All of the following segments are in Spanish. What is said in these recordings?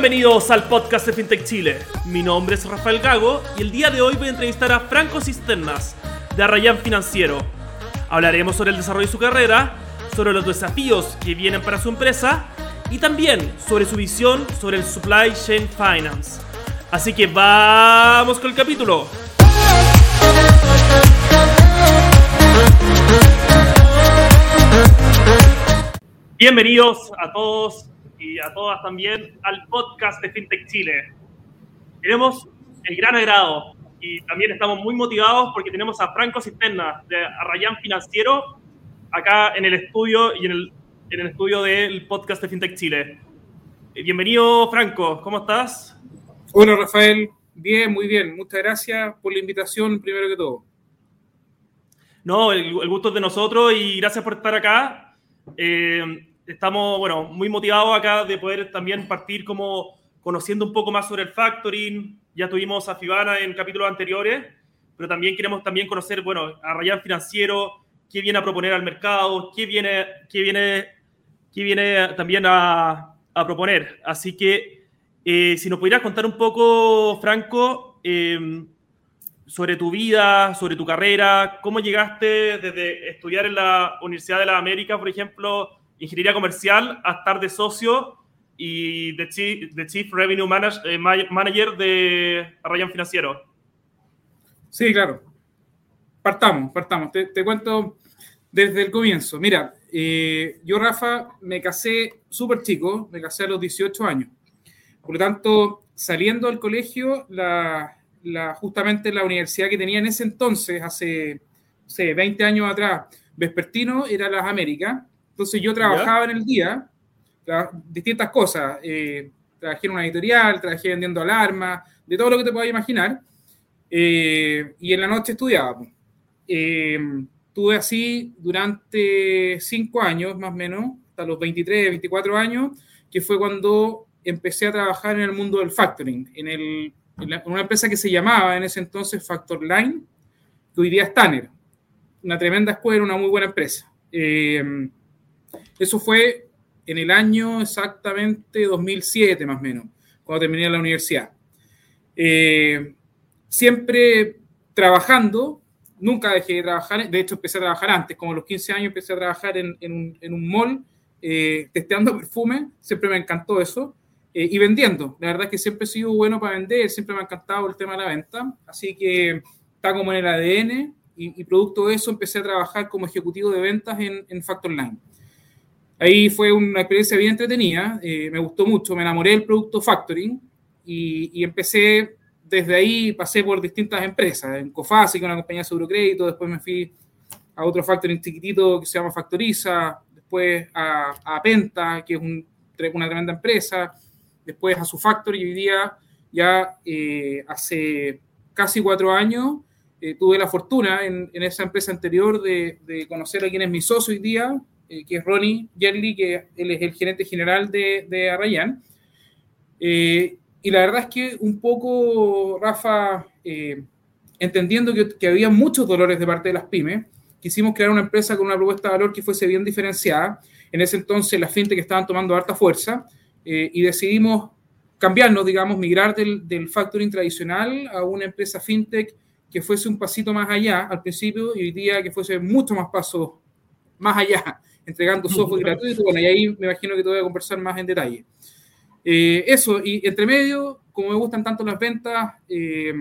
Bienvenidos al podcast de FinTech Chile. Mi nombre es Rafael Gago y el día de hoy voy a entrevistar a Franco Cisternas de Arrayan Financiero. Hablaremos sobre el desarrollo de su carrera, sobre los desafíos que vienen para su empresa y también sobre su visión sobre el Supply Chain Finance. Así que vamos con el capítulo. Bienvenidos a todos y a todas también al podcast de FinTech Chile. Tenemos el gran agrado y también estamos muy motivados porque tenemos a Franco Cisterna de Arrayan Financiero acá en el estudio y en el, en el estudio del podcast de FinTech Chile. Eh, bienvenido, Franco, ¿cómo estás? Hola, Rafael. Bien, muy bien. Muchas gracias por la invitación, primero que todo. No, el, el gusto es de nosotros y gracias por estar acá. Eh, estamos, bueno, muy motivados acá de poder también partir como conociendo un poco más sobre el factoring. Ya tuvimos a Fibana en capítulos anteriores, pero también queremos también conocer, bueno, a Rayan Financiero, qué viene a proponer al mercado, qué viene, qué viene, qué viene también a, a proponer. Así que, eh, si nos pudieras contar un poco, Franco, eh, sobre tu vida, sobre tu carrera, cómo llegaste desde estudiar en la Universidad de la América, por ejemplo, ingeniería comercial, a estar de socio y de Chief, de chief Revenue Manage, eh, Manager de Arrayan Financiero. Sí, claro. Partamos, partamos. Te, te cuento desde el comienzo. Mira, eh, yo, Rafa, me casé súper chico, me casé a los 18 años. Por lo tanto, saliendo del colegio, la, la, justamente la universidad que tenía en ese entonces, hace no sé, 20 años atrás, vespertino, era las Américas. Entonces yo trabajaba ¿Ya? en el día, distintas cosas. Eh, trabajé en una editorial, trabajé vendiendo alarmas, de todo lo que te puedas imaginar. Eh, y en la noche estudiaba. Eh, tuve así durante cinco años, más o menos, hasta los 23, 24 años, que fue cuando empecé a trabajar en el mundo del factoring, en, el, en, la, en una empresa que se llamaba en ese entonces Factor Line, que hoy día es Tanner. Una tremenda escuela, una muy buena empresa. Eh, eso fue en el año exactamente 2007, más o menos, cuando terminé la universidad. Eh, siempre trabajando, nunca dejé de trabajar, de hecho empecé a trabajar antes, como a los 15 años empecé a trabajar en, un, en un, mall, eh, testeando perfume, siempre me encantó eso, eh, y vendiendo. La verdad es que siempre he sido bueno para vender, siempre me ha encantado el tema de la venta, así que está como en el ADN, y, y producto de eso empecé a trabajar como ejecutivo de ventas en, en Factor Line. Ahí fue una experiencia bien entretenida, eh, me gustó mucho, me enamoré del producto factoring y, empecé desde ahí, pasé por distintas empresas, en Cofasi, con una compañía de seguro-crédito, después me fui a otro factoring chiquitito que se llama Factoriza, después a, a Penta, que es un, una tremenda empresa, después a su factory y hoy día ya eh, hace casi cuatro años eh, tuve la fortuna en, en, esa empresa anterior de, de conocer a quien es mi socio hoy día, eh, que es Ronnie Yerli, que él es el gerente general de, de Arrayan. Eh, y la verdad es que un poco, Rafa, eh, entendiendo que, que, había muchos dolores de parte de las pymes, quisimos crear una empresa con una propuesta de valor que fuese bien diferenciada. En ese entonces las fintech estaban tomando harta fuerza eh, y decidimos cambiarnos, digamos, migrar del, del factoring tradicional a una empresa fintech que fuese un pasito más allá al principio y hoy día que fuese mucho más pasos más allá entregando software gratuito. Bueno, y ahí me imagino que te voy a conversar más en detalle. Eh, eso, y entre medio, como me gustan tanto las ventas, eh,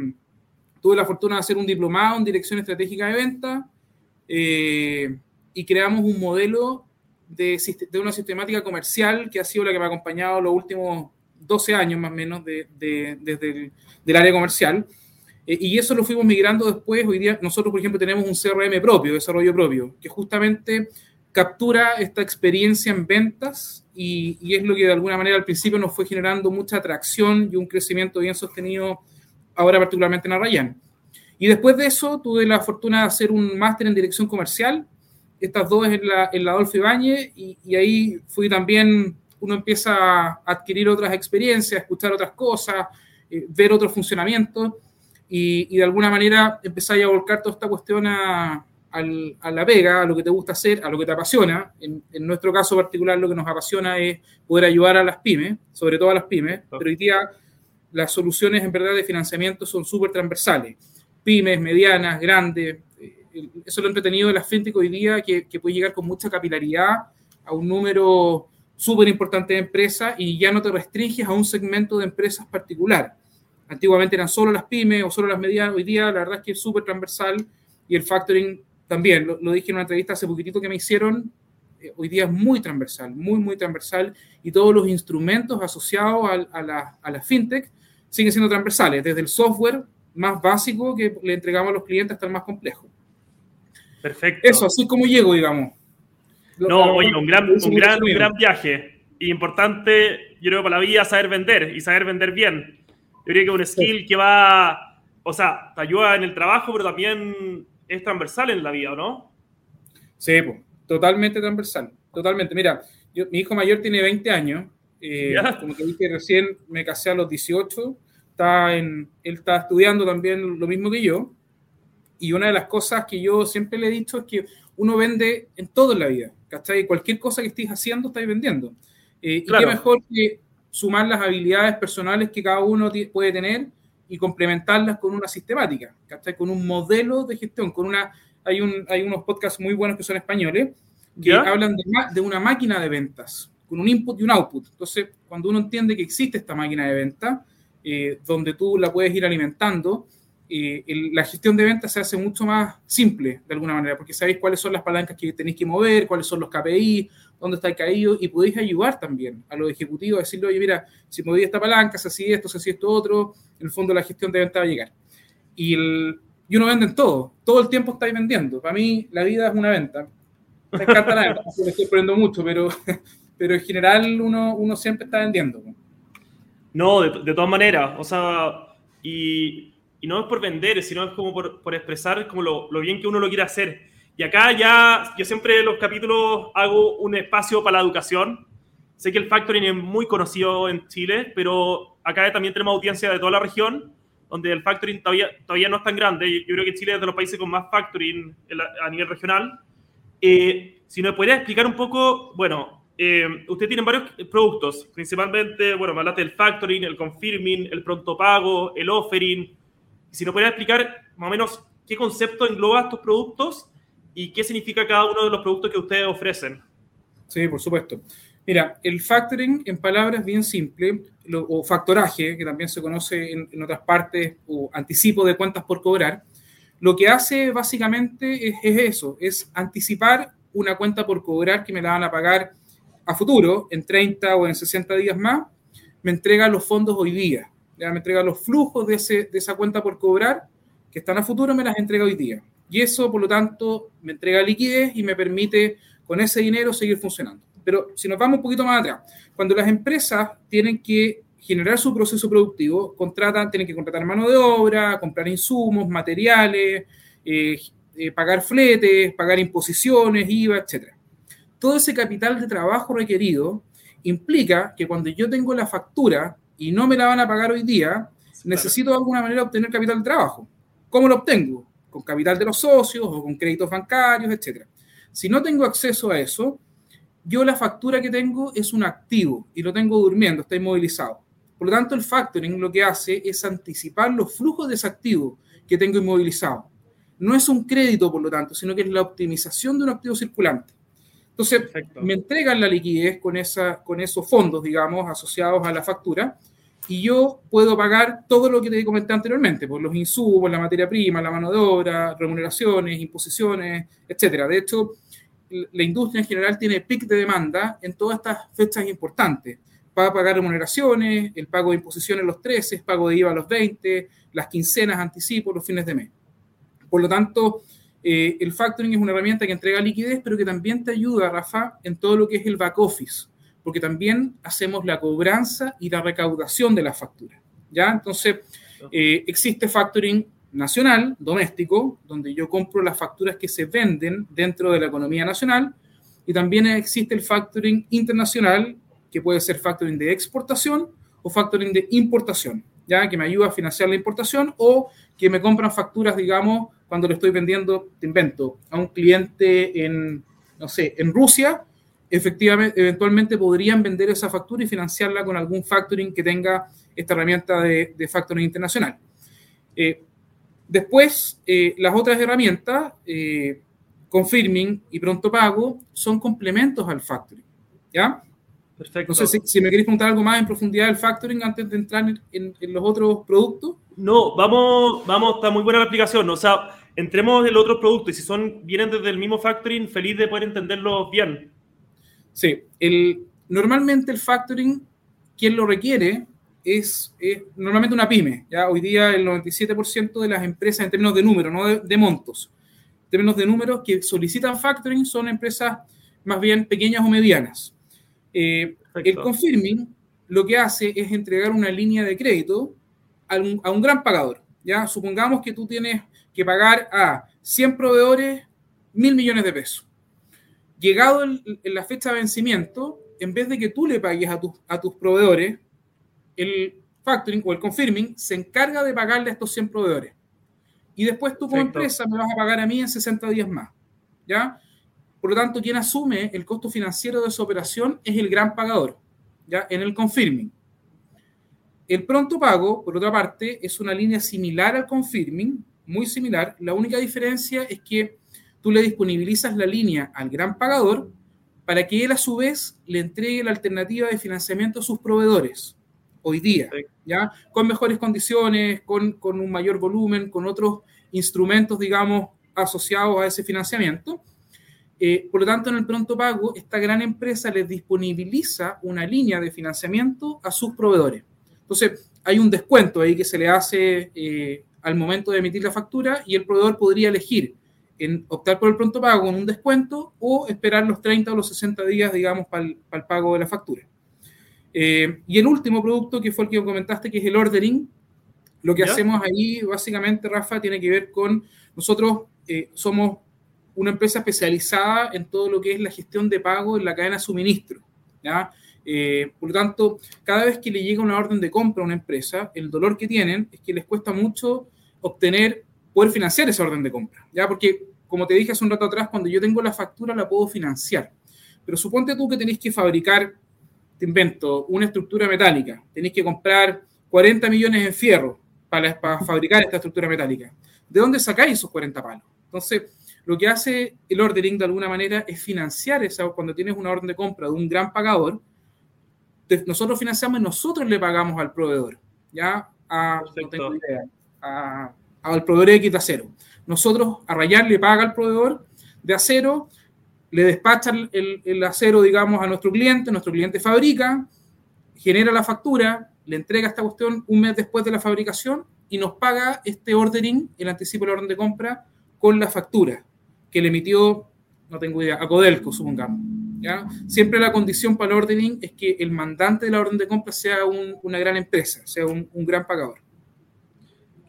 tuve la fortuna de hacer un diplomado en dirección estratégica de ventas eh, y creamos un modelo de, de, una sistemática comercial que ha sido la que me ha acompañado los últimos 12 años más o menos de, de, desde el del área comercial. y eso lo fuimos migrando después. Hoy día nosotros, por ejemplo, tenemos un CRM propio, desarrollo propio, que justamente captura esta experiencia en ventas y, es lo que de alguna manera al principio nos fue generando mucha atracción y un crecimiento bien sostenido ahora particularmente en Arrayan. Y después de eso tuve la fortuna de hacer un máster en dirección comercial, estas dos en la, en la Adolfo Ibáñez y, y, ahí fui también, uno empieza a adquirir otras experiencias, escuchar otras cosas, eh, ver otros funcionamientos y, de alguna manera empecé a volcar toda esta cuestión a, a la pega, a lo que te gusta hacer, a lo que te apasiona. En, nuestro caso particular, lo que nos apasiona es poder ayudar a las pymes, sobre todo a las pymes, pero hoy día las soluciones en verdad de financiamiento son súper transversales. Pymes, medianas, grandes. Eh, eso es lo entretenido de las fintech hoy día, que, que puede llegar con mucha capilaridad a un número súper importante de empresas y ya no te restringes a un segmento de empresas particular. Antiguamente eran solo las pymes o solo las medianas, hoy día la verdad es que es súper transversal y el factoring también, lo, dije en una entrevista hace poquitito que me hicieron, eh, hoy día es muy transversal, muy, muy transversal y todos los instrumentos asociados a, la, a la fintech siguen siendo transversales, desde el software más básico que le entregamos a los clientes hasta el más complejo. Perfecto. Eso, así como llego, digamos. No, oye, un gran, un gran, un gran viaje. Importante, yo creo, para la vida saber vender y saber vender bien. Yo creo que es un skill que va, o sea, te ayuda en el trabajo, pero también es transversal en la vida, ¿o no? Sí, totalmente transversal, totalmente. Mira, mi hijo mayor tiene 20 años, eh, como te dije recién, me casé a los 18, está en, él está estudiando también lo mismo que yo, y una de las cosas que yo siempre le he dicho es que uno vende en todo en la vida, ¿cachai? Cualquier cosa que estés haciendo, estáis vendiendo. Eh, y qué mejor que sumar las habilidades personales que cada uno puede tener y complementarlas con una sistemática, ¿cachai? Con un modelo de gestión, con una... Hay, un, hay unos podcasts muy buenos que son españoles que hablan de, de, una máquina de ventas, con un input y un output. Entonces, cuando uno entiende que existe esta máquina de venta, eh, donde tú la puedes ir alimentando, eh, la gestión de ventas se hace mucho más simple, de alguna manera, porque sabéis cuáles son las palancas que tenéis que mover, cuáles son los KPI, dónde está el caído, y podéis ayudar también a los ejecutivos a decirle, oye, mira, si moví esta palanca, se hacía esto, se hacía esto otro, en el fondo la gestión de venta va a llegar. Y, y uno vende en todo, todo el tiempo estáis vendiendo. Para mí, la vida es una venta. Me encanta la venta, me estoy poniendo mucho, pero, pero en general uno, uno siempre está vendiendo. No, de, de todas maneras, o sea, y, y, no es por vender, sino es como por, por expresar como lo, lo bien que uno lo quiere hacer y acá ya, yo siempre en los capítulos hago un espacio para la educación. Sé que el factoring es muy conocido en Chile, pero acá también tenemos audiencia de toda la región, donde el factoring todavía, todavía no es tan grande. Yo creo que Chile es de los países con más factoring a nivel regional. Eh, si nos podría explicar un poco, bueno, eh, usted tiene varios productos, principalmente, bueno, me hablaste del factoring, el confirming, el pronto pago, el offering. Si nos podría explicar más o menos qué concepto engloba estos productos y qué significa cada uno de los productos que ustedes ofrecen. Sí, por supuesto. Mira, el factoring, en palabras bien simples, o factoraje, que también se conoce en, otras partes, o anticipo de cuentas por cobrar, lo que hace básicamente es, eso, es anticipar una cuenta por cobrar que me la van a pagar a futuro, en 30 o en 60 días más, me entrega los fondos hoy día, ya me entrega los flujos de, ese, de esa cuenta por cobrar que están a futuro, me las entrega hoy día. Y eso, por lo tanto, me entrega liquidez y me permite con ese dinero seguir funcionando. Pero si nos vamos un poquito más atrás, cuando las empresas tienen que generar su proceso productivo, contratan, tienen que contratar mano de obra, comprar insumos, materiales, eh, eh, pagar fletes, pagar imposiciones, IVA, etc. Todo ese capital de trabajo requerido implica que cuando yo tengo la factura y no me la van a pagar hoy día, necesito de alguna manera obtener capital de trabajo. ¿Cómo lo obtengo? Con capital de los socios o con créditos bancarios, etc. Si no tengo acceso a eso, yo la factura que tengo es un activo y lo tengo durmiendo, está inmovilizado. Por lo tanto, el factoring lo que hace es anticipar los flujos de ese activo que tengo inmovilizado. No es un crédito, por lo tanto, sino que es la optimización de un activo circulante. Entonces, me entregan la liquidez con, esa, con esos fondos, digamos, asociados a la factura, y yo puedo pagar todo lo que te comenté anteriormente, por los insumos, la materia prima, la mano de obra, remuneraciones, imposiciones, etcétera. De hecho, la industria en general tiene pic de demanda en todas estas fechas importantes. Para pagar remuneraciones, el pago de imposiciones los 13, el pago de IVA los 20, las quincenas, anticipos, los fines de mes. Por lo tanto, eh, el factoring es una herramienta que entrega liquidez, pero que también te ayuda, Rafa, en todo lo que es el back office porque también hacemos la cobranza y la recaudación de las facturas. ¿ya? Entonces, eh, existe factoring nacional, doméstico, donde yo compro las facturas que se venden dentro de la economía nacional, y también existe el factoring internacional, que puede ser factoring de exportación o factoring de importación. ya que me ayuda a financiar la importación o que me compran facturas, digamos, cuando le estoy vendiendo, te invento, a un cliente en, no sé, en Rusia, efectivamente, eventualmente podrían vender esa factura y financiarla con algún factoring que tenga esta herramienta de, de factoring internacional. Eh, después, eh, las otras herramientas, eh, Confirming y Pronto Pago, son complementos al factoring. ¿Ya? Perfecto. No sé si, me queréis preguntar algo más en profundidad del factoring antes de entrar en, los otros productos. No, vamos, vamos, está muy buena la explicación. O sea, entremos en los otros productos y si son, vienen desde el mismo factoring, feliz de poder entenderlos bien. Sí, el, normalmente el factoring, quien lo requiere es, normalmente una pyme. ¿ya? Hoy día el 97% de las empresas en términos de número, no de, montos, en términos de números que solicitan factoring son empresas más bien pequeñas o medianas. Eh, el confirming lo que hace es entregar una línea de crédito a un, a un, gran pagador. ¿ya? Supongamos que tú tienes que pagar a 100 proveedores mil millones de pesos. Llegado en la fecha de vencimiento, en vez de que tú le pagues a, a tus proveedores, el factoring o el confirming se encarga de pagarle a estos 100 proveedores. Y después tú como empresa me vas a pagar a mí en 60 días más. ¿Ya? Por lo tanto, quien asume el costo financiero de esa operación es el gran pagador, ¿ya? En el confirming. El pronto pago, por otra parte, es una línea similar al confirming, muy similar. La única diferencia es que tú le disponibilizas la línea al gran pagador para que él a su vez le entregue la alternativa de financiamiento a sus proveedores hoy día, ¿ya? Con mejores condiciones, con, con, un mayor volumen, con otros instrumentos, digamos, asociados a ese financiamiento. Eh, por lo tanto, en el pronto pago, esta gran empresa les disponibiliza una línea de financiamiento a sus proveedores. Entonces, hay un descuento ahí que se le hace eh, al momento de emitir la factura y el proveedor podría elegir en optar por el pronto pago con un descuento o esperar los 30 o los 60 días, digamos, para el, para el pago de la factura. Eh, y el último producto, que fue el que comentaste, que es el ordering, lo que hacemos ahí, básicamente, Rafa, tiene que ver con nosotros eh, somos una empresa especializada en todo lo que es la gestión de pago en la cadena de suministro. ¿ya? Eh, por lo tanto, cada vez que le llega una orden de compra a una empresa, el dolor que tienen es que les cuesta mucho obtener, poder financiar esa orden de compra. ¿ya? Porque, como te dije hace un rato atrás, cuando yo tengo la factura la puedo financiar. Pero suponte tú que tenéis que fabricar te invento, una estructura metálica, tenéis que comprar 40 millones en fierro para, fabricar esta estructura metálica. ¿De dónde sacáis esos 40 palos? Entonces, lo que hace el ordering de alguna manera es financiar esa, cuando tienes una orden de compra de un gran pagador, nosotros financiamos y nosotros le pagamos al proveedor, ¿ya? A, no tengo idea, al proveedor X de acero. Nosotros a Rayar le paga al proveedor de acero le despacha el, acero, digamos, a nuestro cliente, nuestro cliente fabrica, genera la factura, le entrega esta cuestión un mes después de la fabricación y nos paga este ordering, el anticipo de la orden de compra, con la factura que le emitió, no tengo idea, a Codelco, supongamos. ¿ya? Siempre la condición para el ordering es que el mandante de la orden de compra sea una gran empresa, sea un, gran pagador.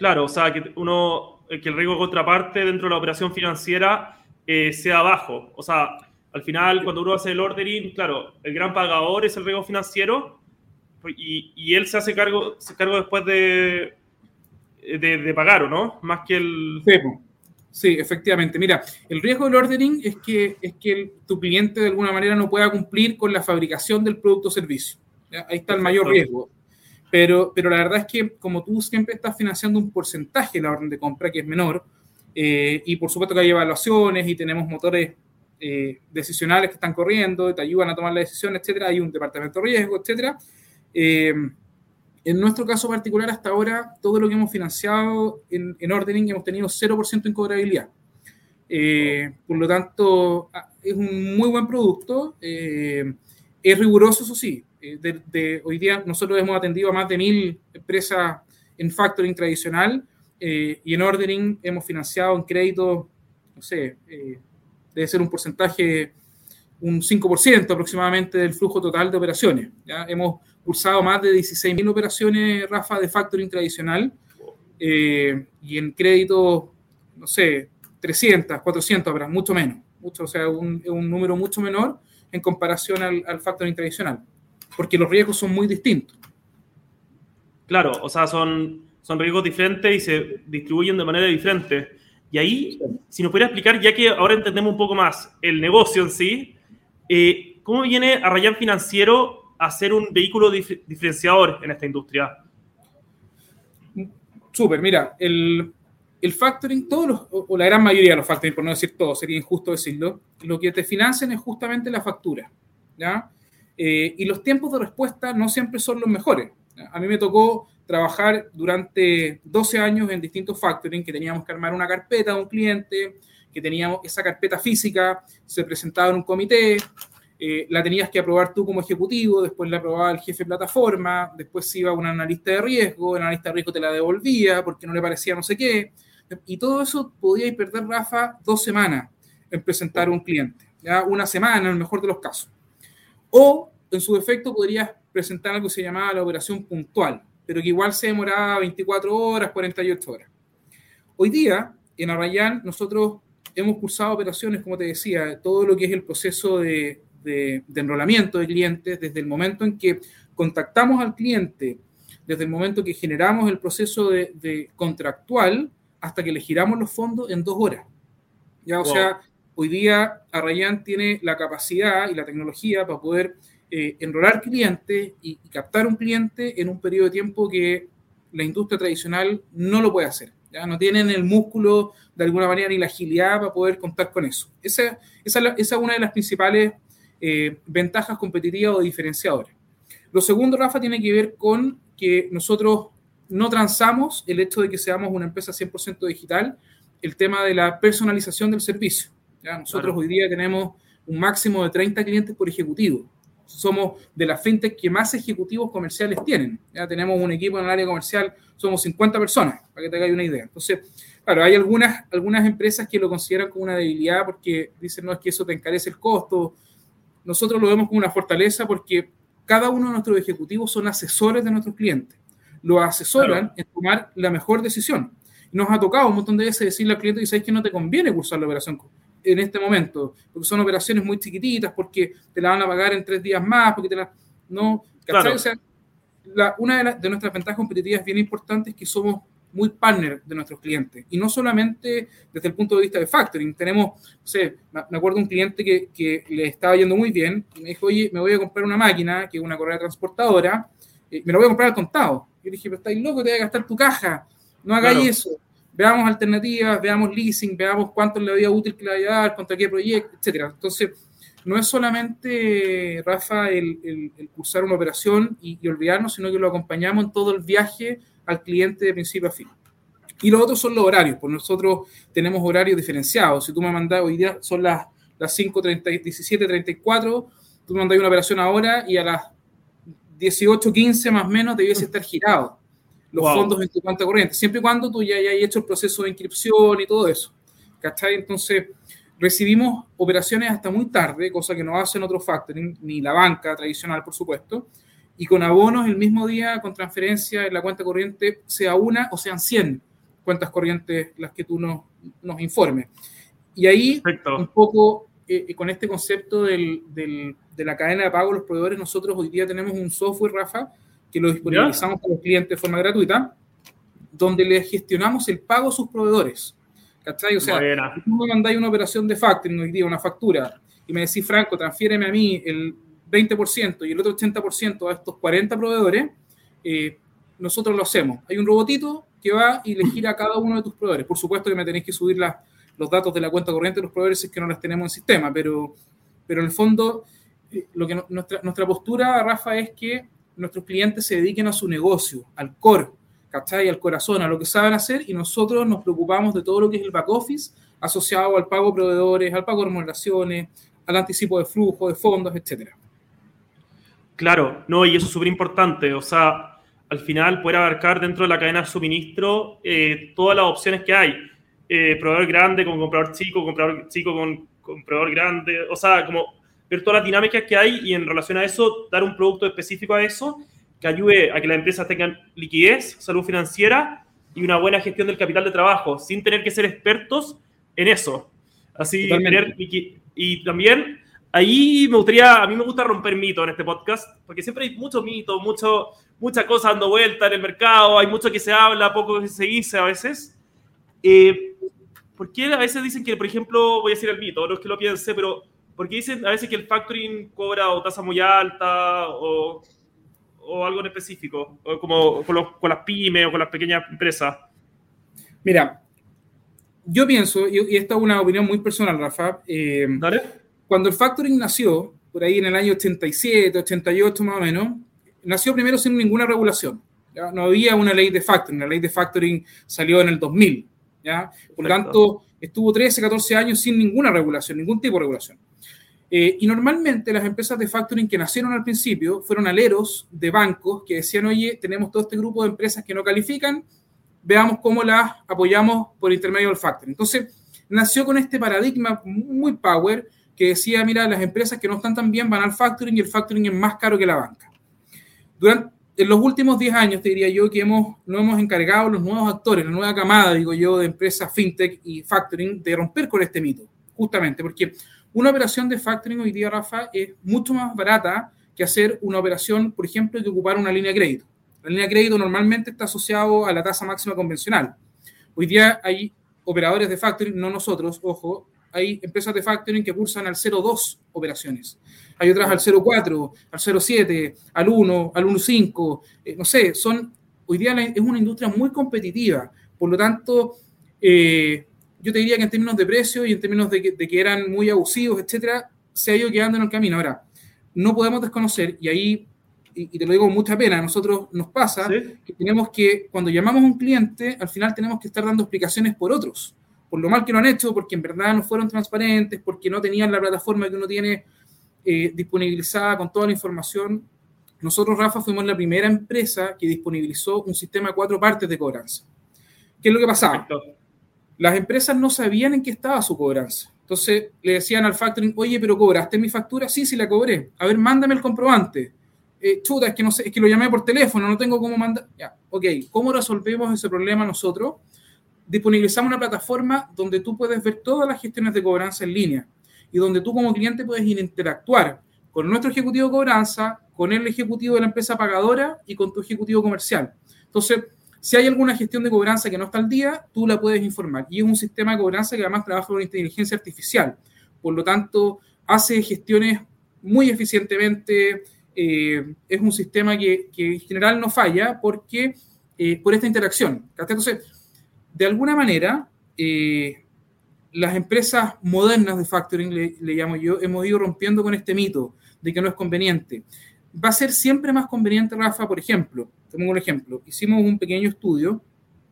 Claro, o sea, que uno, que el riesgo de contraparte dentro de la operación financiera eh, sea bajo. O sea, al final, cuando uno hace el ordering, claro, el gran pagador es el riesgo financiero y, y él se hace cargo, se cargo después de, de, pagar, ¿o no? Más que el... Sí, efectivamente. Mira, el riesgo del ordering es que, es que tu cliente de alguna manera no pueda cumplir con la fabricación del producto o servicio. Ahí está el mayor riesgo. Pero, pero la verdad es que como tú siempre estás financiando un porcentaje de la orden de compra, que es menor, eh, y por supuesto que hay evaluaciones y tenemos motores eh, decisionales que están corriendo, te ayudan a tomar la decisión, etcétera. Hay un departamento de riesgo, etcétera. Eh, en nuestro caso particular, hasta ahora, todo lo que hemos financiado en, en ordering hemos tenido 0% de cobrabilidad. por lo tanto, ah, es un muy buen producto. es riguroso, eso sí. De, hoy día nosotros hemos atendido a más de mil empresas en factoring tradicional eh, y en ordering hemos financiado en crédito, no sé, eh, debe ser un porcentaje, un 5% aproximadamente del flujo total de operaciones. ¿ya? Hemos cursado más de 16.000 operaciones, Rafa, de factoring tradicional eh, y en crédito, no sé, 300, 400 pero mucho menos, mucho, o sea, un, un número mucho menor en comparación al, al factoring tradicional, porque los riesgos son muy distintos. Claro, o sea, son, son riesgos diferentes y se distribuyen de manera diferente. Y ahí, si nos pudiera explicar, ya que ahora entendemos un poco más el negocio en sí, eh, ¿cómo viene Arrayan Financiero a ser un vehículo diferenciador en esta industria? Súper, mira, el, el factoring, todos los, o la gran mayoría de los factoring, por no decir todos, sería injusto decirlo, lo que te financian es justamente la factura. ¿ya? Eh, y los tiempos de respuesta no siempre son los mejores. A mí me tocó trabajar durante 12 años en distintos factoring, que teníamos que armar una carpeta de un cliente, que teníamos esa carpeta física, se presentaba en un comité, eh, la tenías que aprobar tú como ejecutivo, después la aprobaba el jefe de plataforma, después se iba un analista de riesgo, el analista de riesgo te la devolvía porque no le parecía no sé qué, y todo eso podía perder, Rafa, dos semanas en presentar un cliente, ya una semana en el mejor de los casos. O, en su defecto, podrías presentar algo que se llamaba la operación puntual, pero que igual se demoraba 24 horas, 48 horas. Hoy día, en Arrayán, nosotros hemos cursado operaciones, como te decía, todo lo que es el proceso de, de, enrolamiento de clientes, desde el momento en que contactamos al cliente, desde el momento que generamos el proceso de, contractual, hasta que le giramos los fondos en dos horas. Ya, o sea, hoy día Arrayan tiene la capacidad y la tecnología para poder eh, enrolar clientes y, captar un cliente en un periodo de tiempo que la industria tradicional no lo puede hacer. ¿ya? No tienen el músculo de alguna manera ni la agilidad para poder contar con eso. Esa, esa, es una de las principales eh, ventajas competitivas o diferenciadoras. Lo segundo, Rafa, tiene que ver con que nosotros no transamos el hecho de que seamos una empresa 100% digital, el tema de la personalización del servicio. ¿Ya? Nosotros hoy día tenemos un máximo de 30 clientes por ejecutivo. Somos de las fintech que más ejecutivos comerciales tienen. Ya tenemos un equipo en el área comercial, somos 50 personas, para que te hagáis una idea. Entonces, claro, hay algunas, algunas empresas que lo consideran como una debilidad porque dicen, no, es que eso te encarece el costo, nosotros lo vemos como una fortaleza porque cada uno de nuestros ejecutivos son asesores de nuestros clientes. Lo asesoran en tomar la mejor decisión. Nos ha tocado un montón de veces decirle al cliente, sabes que no te conviene cursar la operación en este momento, porque son operaciones muy chiquititas, porque te la van a pagar en tres días más, porque te la... No, claro. una de, de nuestras ventajas competitivas bien importantes es que somos muy partner de nuestros clientes. Y no solamente desde el punto de vista de factoring. Tenemos, no sé, me acuerdo un cliente que, que, le estaba yendo muy bien y me dijo, oye, me voy a comprar una máquina, que es una correa transportadora, y me lo voy a comprar al contado. Y le dije, pero estáis loco, te voy a gastar tu caja. No hagáis eso. Veamos alternativas, veamos leasing, veamos cuánto le había útil que le vaya a dar, contra qué proyecto, etcétera. Entonces, no es solamente, Rafa, el, el, cursar una operación y, y, olvidarnos, sino que lo acompañamos en todo el viaje al cliente de principio a fin. Y los otros son los horarios, pues nosotros tenemos horarios diferenciados. Si tú me mandas, hoy día son las, las 5.30, 17.34, tú me mandas una operación ahora y a las 18.15 más o menos debiese estar girado los fondos en tu cuenta corriente, siempre y cuando tú ya hayas hecho el proceso de inscripción y todo eso. ¿Cachai? Entonces, recibimos operaciones hasta muy tarde, cosa que no hacen otros factoring, ni la banca tradicional, por supuesto, y con abonos el mismo día, con transferencia en la cuenta corriente, sea una o sean 100 cuentas corrientes las que tú nos, nos informes. Y ahí, un poco eh, con este concepto del, del, de la cadena de pago de los proveedores, nosotros hoy día tenemos un software, Rafa, que lo disponibilizamos para los clientes de forma gratuita, donde le gestionamos el pago a sus proveedores. ¿Cachai? O sea, si tú me mandáis una operación de factoring hoy día, una factura, y me decís, Franco, transfiéreme a mí el 20% y el otro 80% a estos 40 proveedores, eh, nosotros lo hacemos. Hay un robotito que va y le gira a cada uno de tus proveedores. Por supuesto que me tenéis que subir los datos de la cuenta corriente de los proveedores si es que no las tenemos en sistema, pero, pero en el fondo, eh, lo que nuestra, nuestra postura, Rafa, es que nuestros clientes se dediquen a su negocio, al core, ¿cachai? Al corazón, a lo que saben hacer y nosotros nos preocupamos de todo lo que es el back office asociado al pago de proveedores, al pago de remuneraciones, al anticipo de flujo, de fondos, etcétera. Claro, no, y eso es súper importante. O sea, al final poder abarcar dentro de la cadena de suministro eh, todas las opciones que hay. Eh, proveedor grande con comprador chico, comprador chico con comprador grande. O sea, como ver todas las dinámicas que hay y en relación a eso dar un producto específico a eso que ayude a que las empresas tengan liquidez, salud financiera y una buena gestión del capital de trabajo, sin tener que ser expertos en eso. Así, tener, y también ahí me gustaría, a mí me gusta romper mitos en este podcast, porque siempre hay muchos mitos, mucho, mucha cosa dando vuelta en el mercado, hay mucho que se habla, poco que se dice a veces. Eh, ¿Por qué a veces dicen que, por ejemplo, voy a decir el mito, no es que lo piense, pero porque dicen a veces que el factoring cobra o tasa muy alta o, o algo en específico, o como con, los, con, las pymes o con las pequeñas empresas? Mira, yo pienso, y, esta es una opinión muy personal, Rafa, eh, cuando el factoring nació, por ahí en el año 87, 88 más o menos, nació primero sin ninguna regulación. ¿ya? No había una ley de factoring, la ley de factoring salió en el 2000. ¿ya? Por lo tanto, estuvo 13, 14 años sin ninguna regulación, ningún tipo de regulación. Eh, y normalmente las empresas de factoring que nacieron al principio fueron aleros de bancos que decían, oye, tenemos todo este grupo de empresas que no califican, veamos cómo las apoyamos por intermedio del factoring. Entonces, nació con este paradigma muy power que decía, mira, las empresas que no están tan bien van al factoring y el factoring es más caro que la banca. Durante, en los últimos 10 años, te diría yo, que hemos, no hemos encargado los nuevos actores, la nueva camada, digo yo, de empresas fintech y factoring, de romper con este mito, justamente, porque una operación de factoring hoy día, Rafa, es mucho más barata que hacer una operación, por ejemplo, que ocupar una línea de crédito. La línea de crédito normalmente está asociado a la tasa máxima convencional. Hoy día hay operadores de factoring, no nosotros, ojo, hay empresas de factoring que cursan al 0,2 operaciones. Hay otras al 0,4, al 0,7, al 1, al 1,5. Eh, no sé, son, hoy día es una industria muy competitiva. Por lo tanto, eh, yo te diría que en términos de precio y en términos de que, de que, eran muy abusivos, etcétera, se ha ido quedando en el camino. Ahora, no podemos desconocer, y ahí y, te lo digo con mucha pena, a nosotros nos pasa que tenemos que, cuando llamamos a un cliente, al final tenemos que estar dando explicaciones por otros, por lo mal que lo han hecho, porque en verdad no fueron transparentes, porque no tenían la plataforma que uno tiene eh, disponibilizada con toda la información. Nosotros, Rafa, fuimos la primera empresa que disponibilizó un sistema de cuatro partes de cobranza. ¿Qué es lo que pasaba? Las empresas no sabían en qué estaba su cobranza. Entonces le decían al factoring, oye, pero cobraste mi factura, sí, sí la cobré. A ver, mándame el comprobante eh, chuta, es que no sé, es que lo llamé por teléfono, no tengo cómo mandar. Ya, ok, ¿cómo resolvemos ese problema nosotros? Disponibilizamos una plataforma donde tú puedes ver todas las gestiones de cobranza en línea y donde tú como cliente puedes interactuar con nuestro ejecutivo de cobranza, con el ejecutivo de la empresa pagadora y con tu ejecutivo comercial. Entonces, si hay alguna gestión de cobranza que no está al día, tú la puedes informar. Y es un sistema de cobranza que además trabaja con inteligencia artificial. Por lo tanto, hace gestiones muy eficientemente, eh, es un sistema que, en general no falla porque eh, por esta interacción. Entonces, de alguna manera, eh, las empresas modernas de factoring, le, llamo yo, hemos ido rompiendo con este mito de que no es conveniente. Va a ser siempre más conveniente, Rafa, por ejemplo, tengo un ejemplo, hicimos un pequeño estudio.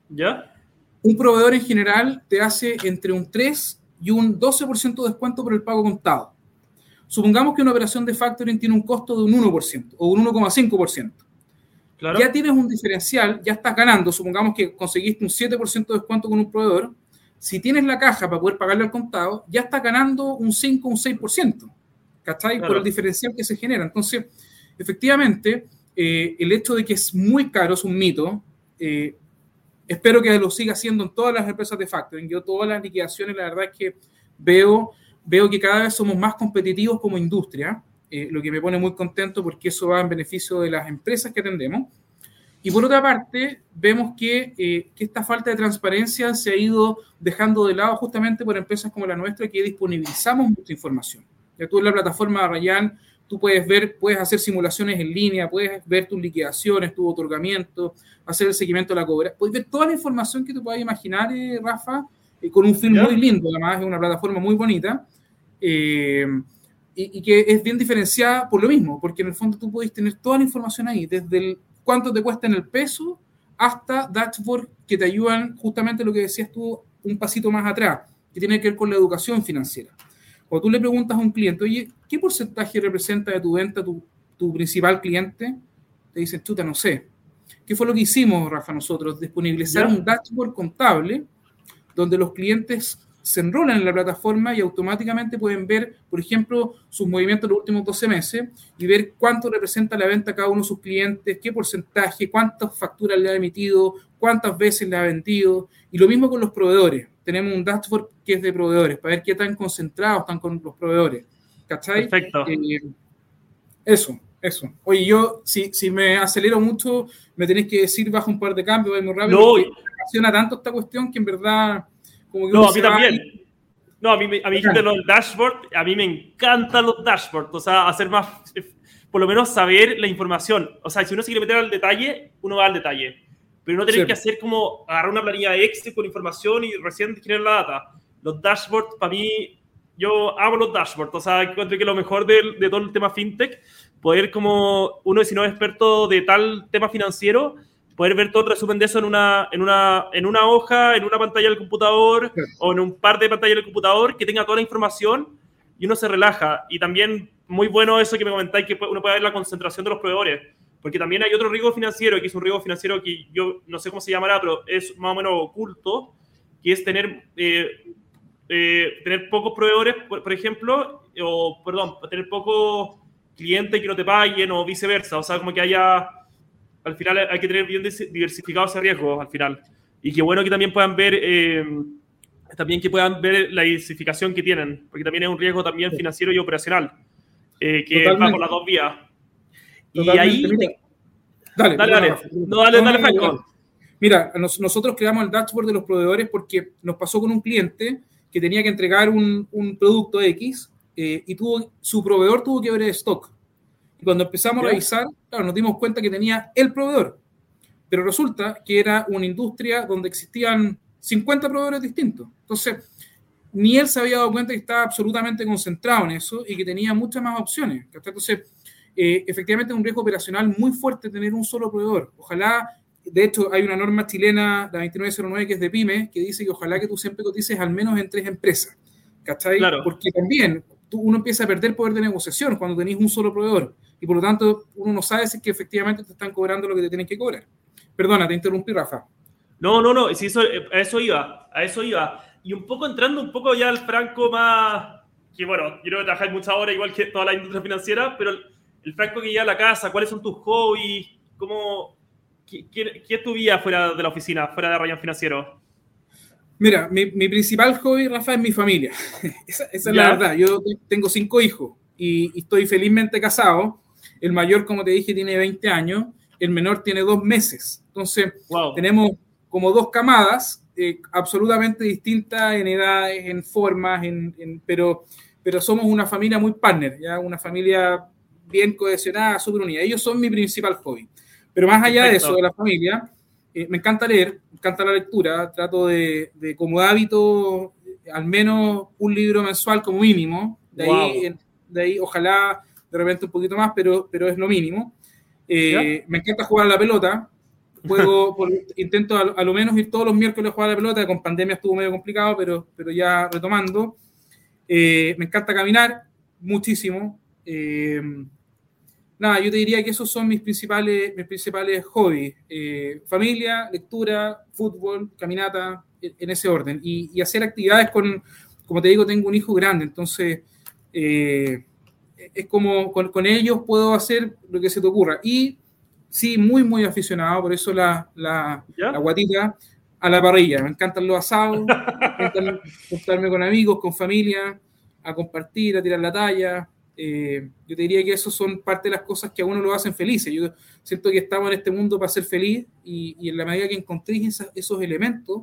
¿Ya? Un proveedor en general te hace entre un 3 y un 12% de descuento por el pago contado. Supongamos que una operación de factoring tiene un costo de un 1% o un 1,5%. Claro. Ya tienes un diferencial, ya estás ganando. Supongamos que conseguiste un 7% de descuento con un proveedor. Si tienes la caja para poder pagarle al contado, ya estás ganando un 5, un 6%. ¿Cachai? Por el diferencial que se genera. Entonces, efectivamente, eh, el hecho de que es muy caro es un mito. Eh, espero que lo siga haciendo en todas las empresas de factoring. Yo todas las liquidaciones, la verdad es que veo veo que cada vez somos más competitivos como industria, eh, lo que me pone muy contento porque eso va en beneficio de las empresas que atendemos. Y por otra parte, vemos que, eh, que, esta falta de transparencia se ha ido dejando de lado justamente por empresas como la nuestra que disponibilizamos mucha información. Ya tú en la plataforma de Rayan, tú puedes ver, puedes hacer simulaciones en línea, puedes ver tus liquidaciones, tu otorgamiento, hacer el seguimiento de la cobra, puedes ver toda la información que te puedas imaginar, eh, Rafa, con un film muy lindo, además es una plataforma muy bonita. Eh, y, que es bien diferenciada por lo mismo, porque en el fondo tú puedes tener toda la información ahí, desde el cuánto te cuesta en el peso hasta dashboard que te ayudan justamente lo que decías tú un pasito más atrás, que tiene que ver con la educación financiera. Cuando tú le preguntas a un cliente, oye, ¿qué porcentaje representa de tu venta tu, tu principal cliente? Te dicen, chuta, no sé. ¿Qué fue lo que hicimos, Rafa, nosotros? Disponibilizar un dashboard contable donde los clientes se enrolan en la plataforma y automáticamente pueden ver, por ejemplo, sus movimientos en los últimos 12 meses y ver cuánto representa la venta a cada uno de sus clientes, qué porcentaje, cuántas facturas le ha emitido, cuántas veces le ha vendido. Y lo mismo con los proveedores. Tenemos un dashboard que es de proveedores para ver qué tan concentrados están con los proveedores. ¿Cachai? Perfecto. Eh, eso, eso. Oye, yo, si, si me acelero mucho, me tenéis que decir bajo un par de cambios, muy rápido. No, me apasiona tanto esta cuestión que en verdad. Como que no, a mí también. No, a mí, a mí de los dashboards, a mí me encantan los dashboards, o sea, hacer más, por lo menos saber la información. O sea, si uno se quiere meter al detalle, uno va al detalle. Pero no tener que hacer como agarrar una planilla de Excel con información y recién generar la data. Los dashboards, para mí, yo amo los dashboards, o sea, encuentro que lo mejor de, de todo el tema fintech, poder como uno, si no es experto de tal tema financiero, poder ver todo el resumen de eso en una, en una, en una hoja, en una pantalla del computador o en un par de pantallas del computador que tenga toda la información y uno se relaja. Y también muy bueno eso que me comentáis, que uno puede ver la concentración de los proveedores. Porque también hay otro riesgo financiero, que es un riesgo financiero que yo no sé cómo se llamará, pero es más o menos oculto, que es tener, eh, eh, tener pocos proveedores, por, ejemplo, o, perdón, tener pocos clientes que no te paguen o viceversa. O sea, como que haya al final hay que tener bien diversificado ese riesgo al final. Y qué bueno que también puedan ver, eh, también que puedan ver la diversificación que tienen, porque también es un riesgo también financiero y operacional, eh, que va por las dos vías. Y ahí... Dale, dale, dale. No, dale, dale. Mira, nosotros creamos el dashboard de los proveedores porque nos pasó con un cliente que tenía que entregar un, un producto X eh, y tuvo, su proveedor tuvo que ver el stock. Y cuando empezamos a revisar, claro, nos dimos cuenta que tenía el proveedor. Pero resulta que era una industria donde existían 50 proveedores distintos. Entonces, ni él se había dado cuenta que estaba absolutamente concentrado en eso y que tenía muchas más opciones. Entonces, eh, efectivamente es un riesgo operacional muy fuerte tener un solo proveedor. Ojalá, de hecho, hay una norma chilena, la 2909, que es de PyME, que dice que ojalá que tú siempre cotices al menos en tres empresas. ¿Cachai? Claro. Porque también uno empieza a perder poder de negociación cuando tenéis un solo proveedor y por lo tanto uno no sabe si es que efectivamente te están cobrando lo que te tienen que cobrar. Perdona, te interrumpí, Rafa. No, no, no, si eso, a eso iba, a eso iba. Y un poco entrando un poco ya al franco más, que bueno, yo creo que trabajáis muchas horas igual que toda la industria financiera, pero el, franco que ya a la casa, ¿cuáles son tus hobbies? ¿Cómo, qué, qué, es tu vida fuera de la oficina, fuera de Ryan Financiero? Mira, mi, mi, principal hobby, Rafa, es mi familia. esa, esa es la verdad. Yo tengo cinco hijos y, y, estoy felizmente casado. El mayor, como te dije, tiene 20 años, el menor tiene dos meses. Entonces, tenemos como dos camadas eh, absolutamente distintas en edades, en formas, en, pero, pero somos una familia muy partner, ¿ya? una familia bien cohesionada, súper unida. Ellos son mi principal hobby. Pero más allá de eso, de la familia, eh, me encanta leer, me encanta la lectura, trato de, de, como hábito, al menos un libro mensual como mínimo. De ahí, de ahí ojalá de repente un poquito más, pero, pero es lo mínimo. Eh, me encanta jugar a la pelota. Juego, intento a, lo menos ir todos los miércoles a jugar a la pelota. Con pandemia estuvo medio complicado, pero, pero ya retomando. Eh, me encanta caminar muchísimo. Eh, nada, yo te diría que esos son mis principales, mis principales hobbies. familia, lectura, fútbol, caminata, en, ese orden. Y, y, hacer actividades con, como te digo, tengo un hijo grande, entonces es como con, ellos puedo hacer lo que se te ocurra. Y sí, muy, muy aficionado, por eso la, la, guatita a la parrilla. Me encantan los asados, me encantan juntarme con amigos, con familia, a compartir, a tirar la talla. Eh, yo te diría que eso son parte de las cosas que a uno lo hacen felices. Yo siento que estamos en este mundo para ser feliz y, y en la medida que encontréis esos elementos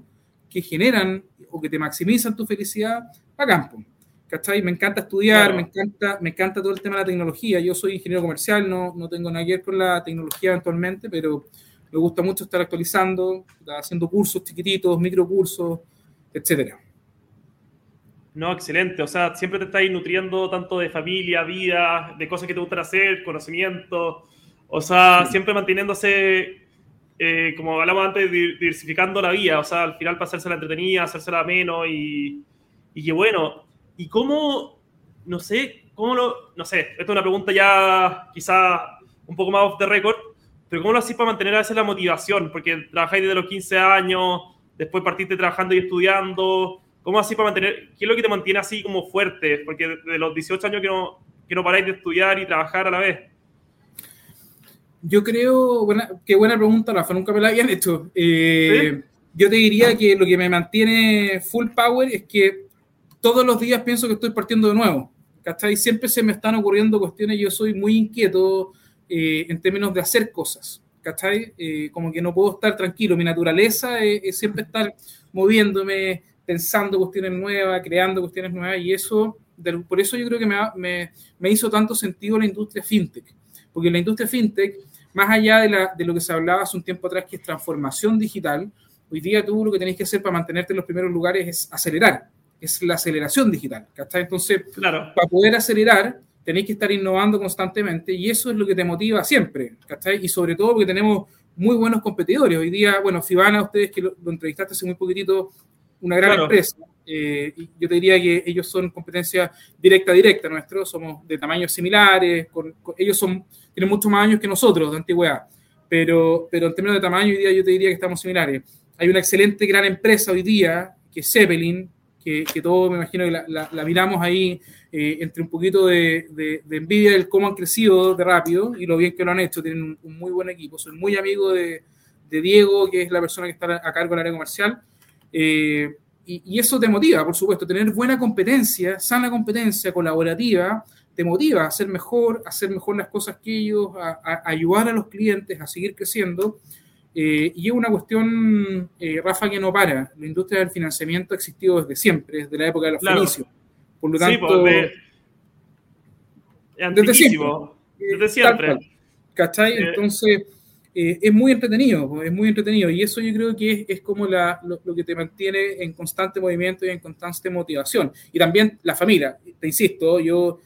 que generan o que te maximizan tu felicidad, a campo. ¿cachai? Me encanta estudiar, me, encanta, me encanta todo el tema de la tecnología. Yo soy ingeniero comercial, no, no tengo nada que ver con la tecnología eventualmente, pero me gusta mucho estar actualizando, haciendo cursos chiquititos, microcursos, etcétera. No, excelente. O sea, siempre te estáis nutriendo tanto de familia, vida, de cosas que te gustan hacer, conocimiento. O sea, siempre manteniéndose, eh, como hablamos antes, diversificando la vida. O sea, al final para hacerse la entretenida, hacérsela menos y, y que bueno, ¿Y cómo, no sé, cómo lo, no sé, esta es una pregunta ya quizá un poco más off the record, pero cómo lo hacéis para mantener a veces la motivación? Porque trabajáis desde los 15 años, después partiste trabajando y estudiando, ¿cómo así para mantener, qué es lo que te mantiene así como fuerte? Porque de los 18 años que no, que no paráis de estudiar y trabajar a la vez. Yo creo, buena, qué buena pregunta, Rafa, nunca me la habían hecho. Eh, yo te diría que lo que me mantiene full power es que todos los días pienso que estoy partiendo de nuevo, ¿cachai? Siempre se me están ocurriendo cuestiones, yo soy muy inquieto eh, en términos de hacer cosas, ¿cachai? Eh, como que no puedo estar tranquilo, mi naturaleza es, siempre estar moviéndome, pensando cuestiones nuevas, creando cuestiones nuevas, y eso, por eso yo creo que me, me, me hizo tanto sentido la industria fintech, porque la industria fintech, más allá de, la, de lo que se hablaba hace un tiempo atrás, que es transformación digital, hoy día tú lo que tenés que hacer para mantenerte en los primeros lugares es acelerar, es la aceleración digital, ¿cachai? Entonces, claro. para poder acelerar, tenéis que estar innovando constantemente y eso es lo que te motiva siempre, ¿cachai? Y sobre todo porque tenemos muy buenos competidores. Hoy día, bueno, Fibana, ustedes que lo, entrevistaste hace muy poquitito, una gran empresa. Eh, y yo te diría que ellos son competencia directa directa nuestros, somos de tamaños similares, ellos son, tienen muchos más años que nosotros de antigüedad, pero, pero en términos de tamaño hoy día yo te diría que estamos similares. Hay una excelente gran empresa hoy día, que es Zeppelin, que, que todos me imagino que la, la, miramos ahí eh, entre un poquito de, de, envidia del cómo han crecido de rápido y lo bien que lo han hecho. Tienen un, muy buen equipo. Soy muy amigo de, de, Diego, que es la persona que está a cargo del área comercial. Eh, y, y, eso te motiva, por supuesto. Tener buena competencia, sana competencia, colaborativa, te motiva a hacer mejor, a hacer mejor las cosas que ellos, a, a ayudar a los clientes a seguir creciendo. Eh, y es una cuestión, eh, Rafa, que no para. La industria del financiamiento ha existido desde siempre, desde la época de los fenicios. Por lo tanto. Sí, desde siempre. Desde siempre. ¿Cachai? Eh, es muy entretenido, es muy entretenido. Y eso yo creo que es, es como la, lo, que te mantiene en constante movimiento y en constante motivación. Y también la familia. Te insisto, yo.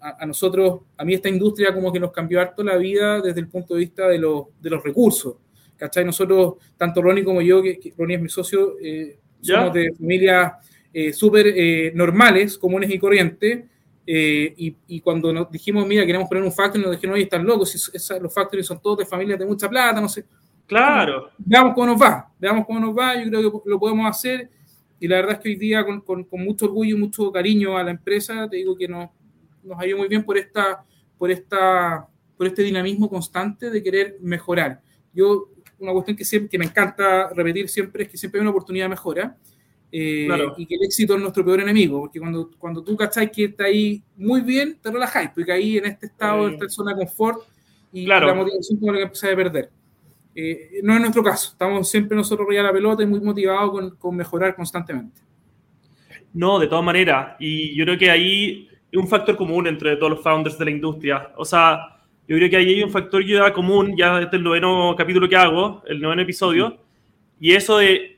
a, a, nosotros, a mí esta industria como que nos cambió harto la vida desde el punto de vista de, los, de los recursos. ¿cachai? Nosotros, tanto Ronnie como yo, que, Ronnie es mi socio, eh, somos de familias eh, súper eh, normales, comunes y corrientes. Y, y, cuando nos dijimos, mira, queremos poner un factory, nos dijeron, oye, están locos, si los factories son todos de familias de mucha plata, no sé. Claro. Veamos cómo nos va, veamos cómo nos va, yo creo que lo podemos hacer. Y la verdad es que hoy día, con, con, con mucho orgullo y mucho cariño a la empresa, te digo que nos, nos ha ido muy bien por, esta, por, esta, por este dinamismo constante de querer mejorar. Yo una cuestión que, siempre, que me encanta repetir siempre es que siempre hay una oportunidad de mejora eh, y que el éxito es nuestro peor enemigo, porque cuando, cuando tú cacháis que está ahí muy bien, te relajáis, porque ahí en este estado, en esta zona de confort y la motivación como la que empieza a perder. Eh, no es nuestro caso, estamos siempre nosotros a la pelota y muy motivados con, con mejorar constantemente. No, de todas maneras, y yo creo que ahí es un factor común entre todos los founders de la industria. O sea, yo creo que ahí hay un factor da común, ya este es el noveno capítulo que hago, el noveno episodio, y eso de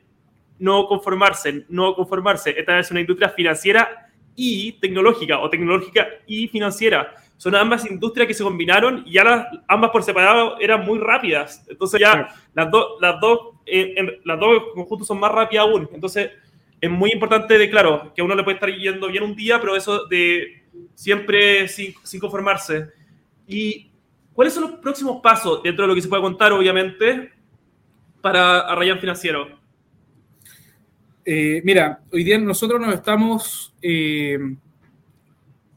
no conformarse, no conformarse. Esta es una industria financiera y tecnológica, o tecnológica y financiera. Son ambas industrias que se combinaron y ya las, ambas por separado eran muy rápidas. Entonces ya las, dos las, dos, en, las dos conjuntos son más rápidas aún. Entonces es muy importante, de, claro, que a uno le puede estar yendo bien un día, pero eso de siempre sin, sin conformarse. Y ¿Cuáles son los próximos pasos dentro de lo que se puede contar, obviamente, para Arrayan Financiero? Eh, mira, hoy día nosotros nos estamos, eh,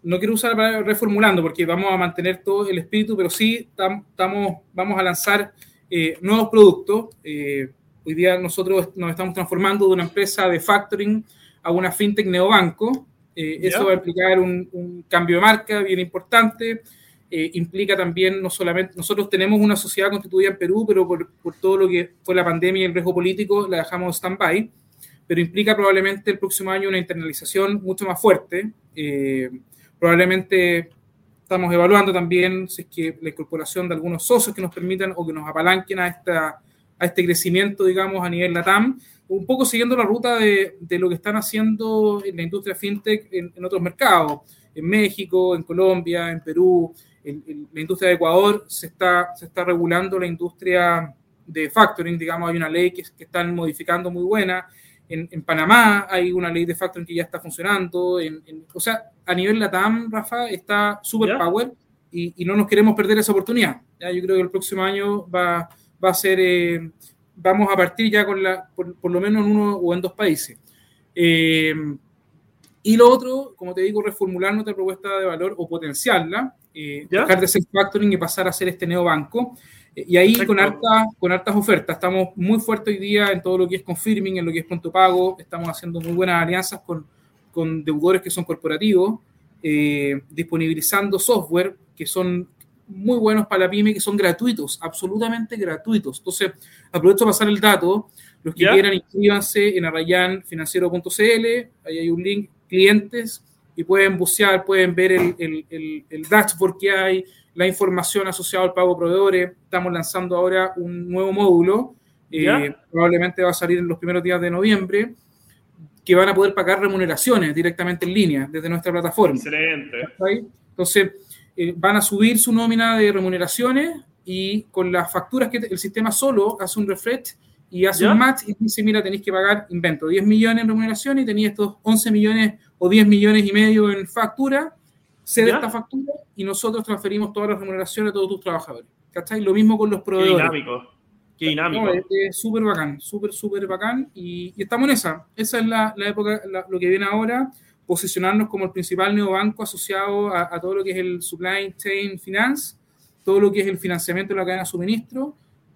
no quiero usar para reformulando porque vamos a mantener todo el espíritu, pero sí estamos, vamos a lanzar eh, nuevos productos. hoy día nosotros nos estamos transformando de una empresa de factoring a una fintech neobanco. eso va a implicar un, un, cambio de marca bien importante. Eh, implica también no solamente, nosotros tenemos una sociedad constituida en Perú, pero por, por todo lo que fue la pandemia y el riesgo político la dejamos stand-by, pero implica probablemente el próximo año una internalización mucho más fuerte. Eh, probablemente estamos evaluando también si es que la incorporación de algunos socios que nos permitan o que nos apalanquen a, esta, a este crecimiento, digamos, a nivel LATAM, un poco siguiendo la ruta de, de lo que están haciendo en la industria fintech en, en otros mercados, en México, en Colombia, en Perú, en, la industria de Ecuador se está, se está regulando la industria de factoring, digamos, hay una ley que, que están modificando muy buena. En, en, Panamá hay una ley de factoring que ya está funcionando. En, o sea, a nivel LATAM, Rafa, está super power y, y, no nos queremos perder esa oportunidad. ¿ya? Yo creo que el próximo año va, va a ser, eh, vamos a partir ya con la, por, por, lo menos en uno o en dos países. Eh, y lo otro, como te digo, reformular nuestra propuesta de valor o potenciarla eh, dejar de ser factoring y pasar a ser este neobanco. Eh, y ahí con, harta, con hartas ofertas. Estamos muy fuertes hoy día en todo lo que es confirming, en lo que es pronto pago. Estamos haciendo muy buenas alianzas con, con deudores que son corporativos. eh, disponibilizando software que son muy buenos para la pyme, que son gratuitos, absolutamente gratuitos. Entonces, aprovecho para pasar el dato. Los que quieran, inscríbanse en arrayanfinanciero.cl, ahí hay un link, clientes, y pueden bucear, pueden ver el, el, dashboard que hay, la información asociada al pago proveedores. Estamos lanzando ahora un nuevo módulo, eh, probablemente va a salir en los primeros días de noviembre, que van a poder pagar remuneraciones directamente en línea desde nuestra plataforma. Excelente. Entonces, eh, van a subir su nómina de remuneraciones y con las facturas que el sistema solo hace un refresh y hace un match y dice, mira, tenéis que pagar, invento, 10 millones en remuneración y tenéis estos 11 millones o 10 millones y medio en factura, cede esta factura y nosotros transferimos todas las remuneraciones a todos tus trabajadores. ¿Cachai? Lo mismo con los proveedores. Qué dinámico. Qué dinámico. es súper bacán, súper, súper bacán. Y, estamos en esa. Esa es la, época, lo que viene ahora posicionarnos como el principal neobanco asociado a, todo lo que es el supply chain finance, todo lo que es el financiamiento de la cadena de suministro,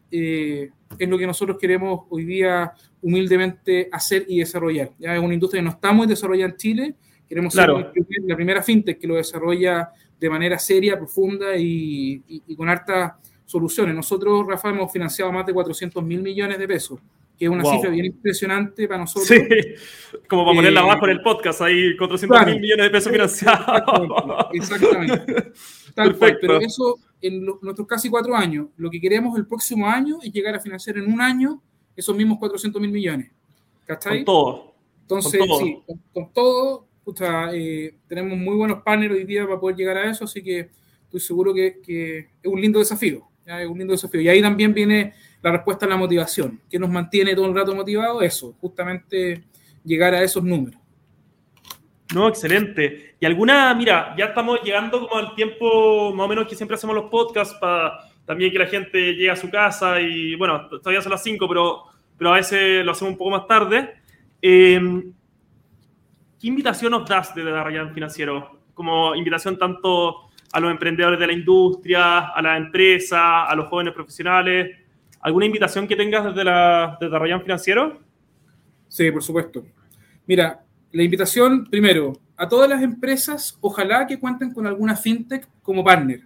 eh, es lo que nosotros queremos hoy día humildemente hacer y desarrollar. Ya es una industria que no está muy desarrollada en Chile, queremos ser la primera fintech que lo desarrolla de manera seria, profunda y, y con hartas soluciones. Nosotros, Rafa, hemos financiado más de 400 mil millones de pesos que es una cifra bien impresionante para nosotros. Sí, como para ponerla eh, abajo en el podcast, hay 400 mil millones de pesos financiados. Exactamente. Tal cual, pero eso en nuestros casi cuatro años, lo que queremos el próximo año es llegar a financiar en un año esos mismos 400 mil millones. ¿Cachai? Con todo. Entonces, sí, con, todo, eh, tenemos muy buenos partners hoy día para poder llegar a eso, así que estoy seguro que, es un lindo desafío. Es un lindo desafío. Y ahí también viene la respuesta a la motivación. ¿Qué nos mantiene todo el rato motivado? Eso, justamente llegar a esos números. No, excelente. Y alguna, mira, ya estamos llegando como al tiempo más o menos que siempre hacemos los podcasts para también que la gente llegue a su casa y bueno, todavía son las 5, pero, pero a veces lo hacemos un poco más tarde. Em, ¿Qué invitación nos das desde Ryan Financiero? Como invitación tanto a los emprendedores de la industria, a la empresa, a los jóvenes profesionales. ¿Alguna invitación que tengas desde, la, desde Financiero? Sí, por supuesto. Mira, la invitación, primero, a todas las empresas, ojalá que cuenten con alguna fintech como partner.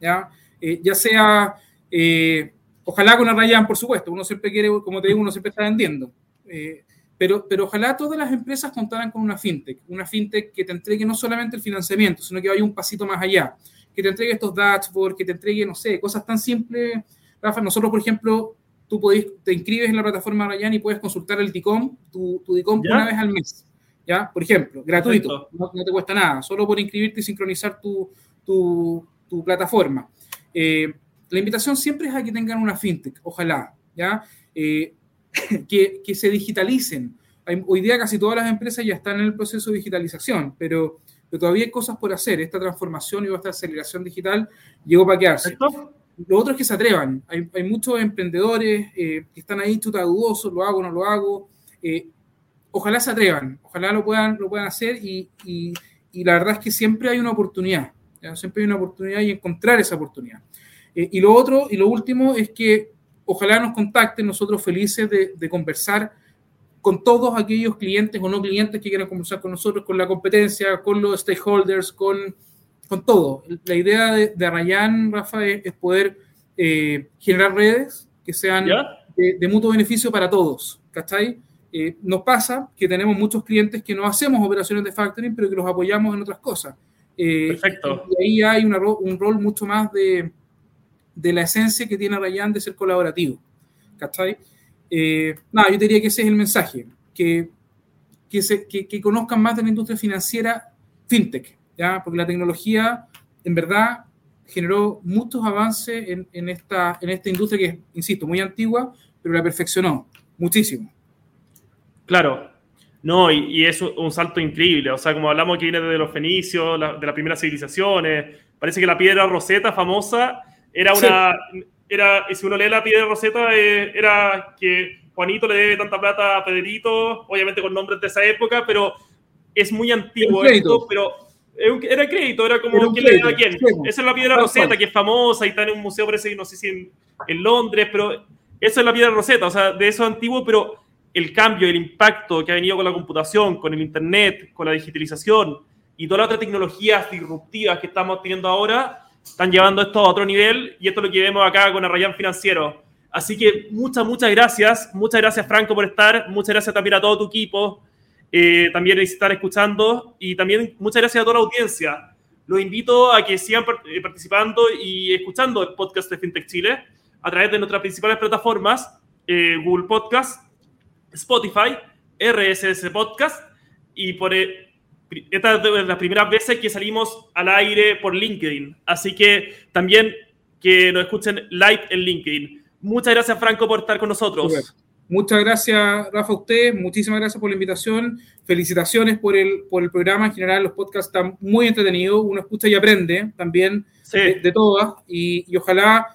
Ya, eh, ya sea, eh, ojalá con Arrayan, por supuesto, uno siempre quiere, como te digo, uno siempre está vendiendo. Eh, pero, pero ojalá todas las empresas contaran con una fintech, una fintech que te entregue no solamente el financiamiento, sino que vaya un pasito más allá, que te entregue estos dashboards, que te entregue, no sé, cosas tan simples Rafa, nosotros, por ejemplo, tú podés, te inscribes en la plataforma Ryan y puedes consultar el DICOM, tu, tu DICOM una vez al mes. ¿Ya? Por ejemplo, gratuito, no, te cuesta nada, solo por inscribirte y sincronizar tu, tu, tu plataforma. Eh, la invitación siempre es a que tengan una fintech, ojalá, ¿ya? Eh, que, que, se digitalicen. hoy día casi todas las empresas ya están en el proceso de digitalización, pero, pero todavía hay cosas por hacer. Esta transformación y esta aceleración digital llegó para quedarse. Lo otro es que se atrevan. Hay, muchos emprendedores eh, que están ahí chuta dudosos, lo hago, no lo hago. Eh, ojalá se atrevan, ojalá lo puedan, lo puedan hacer y, la verdad es que siempre hay una oportunidad. Siempre hay una oportunidad y encontrar esa oportunidad. Eh, y lo otro y lo último es que ojalá nos contacten, nosotros felices de, de conversar con todos aquellos clientes o no clientes que quieran conversar con nosotros, con la competencia, con los stakeholders, con con todo. La idea de, de Arrayan, Rafa, es, poder eh, generar redes que sean de, mutuo beneficio para todos. ¿Cachai? Eh, nos pasa que tenemos muchos clientes que no hacemos operaciones de factoring, pero que los apoyamos en otras cosas. Eh, Perfecto. Y ahí hay un rol mucho más de, de la esencia que tiene Arrayan de ser colaborativo. ¿Cachai? nada, yo diría que ese es el mensaje, que, que, se, que, que conozcan más de la industria financiera fintech, porque la tecnología, en verdad, generó muchos avances en, esta, en esta industria que es, insisto, muy antigua, pero la perfeccionó muchísimo. Claro, no, y, es un salto increíble. O sea, como hablamos que viene de los fenicios, de las primeras civilizaciones, parece que la piedra roseta famosa era una. Era, si uno lee la piedra roseta, eh, era que Juanito le debe tanta plata a Pedrito, obviamente con nombres de esa época, pero es muy antiguo esto, pero era crédito, era como quién le da a quién. Esa es la piedra roseta, que es famosa y está en un museo, parece, no sé si en, Londres, pero esa es la piedra roseta, o sea, de eso antiguo, pero el cambio, el impacto que ha venido con la computación, con el Internet, con la digitalización, y todas las otras tecnologías disruptivas que estamos teniendo ahora están llevando esto a otro nivel y esto es lo que vemos acá con Arrayan Financiero. Así que muchas, muchas gracias. Muchas gracias, Franco, por estar. Muchas gracias también a todo tu equipo. Eh, también estar escuchando y también muchas gracias a toda la audiencia. Los invito a que sigan eh, participando y escuchando el podcast de FinTech Chile a través de nuestras principales plataformas, eh, Google Podcast, Spotify, RSS Podcast y por, esta es de las primeras veces que salimos al aire por LinkedIn. Así que también que nos escuchen live en LinkedIn. Muchas gracias, Franco, por estar con nosotros. Muchas gracias, Rafa, a usted. Muchísimas gracias por la invitación. Felicitaciones por el, por el programa. En general, los podcasts están muy entretenidos. Uno escucha y aprende también de, todas. Y, ojalá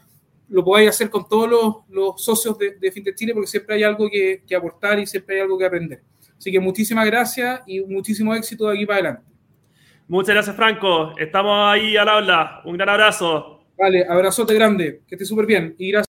lo podáis hacer con todos los, los socios de, de, FinTech Chile, porque siempre hay algo que, que aportar y siempre hay algo que aprender. Así que muchísimas gracias y muchísimo éxito de aquí para adelante. Muchas gracias, Franco. Estamos ahí al habla. Un gran abrazo. Vale, abrazote grande. Que esté súper bien. Y gracias.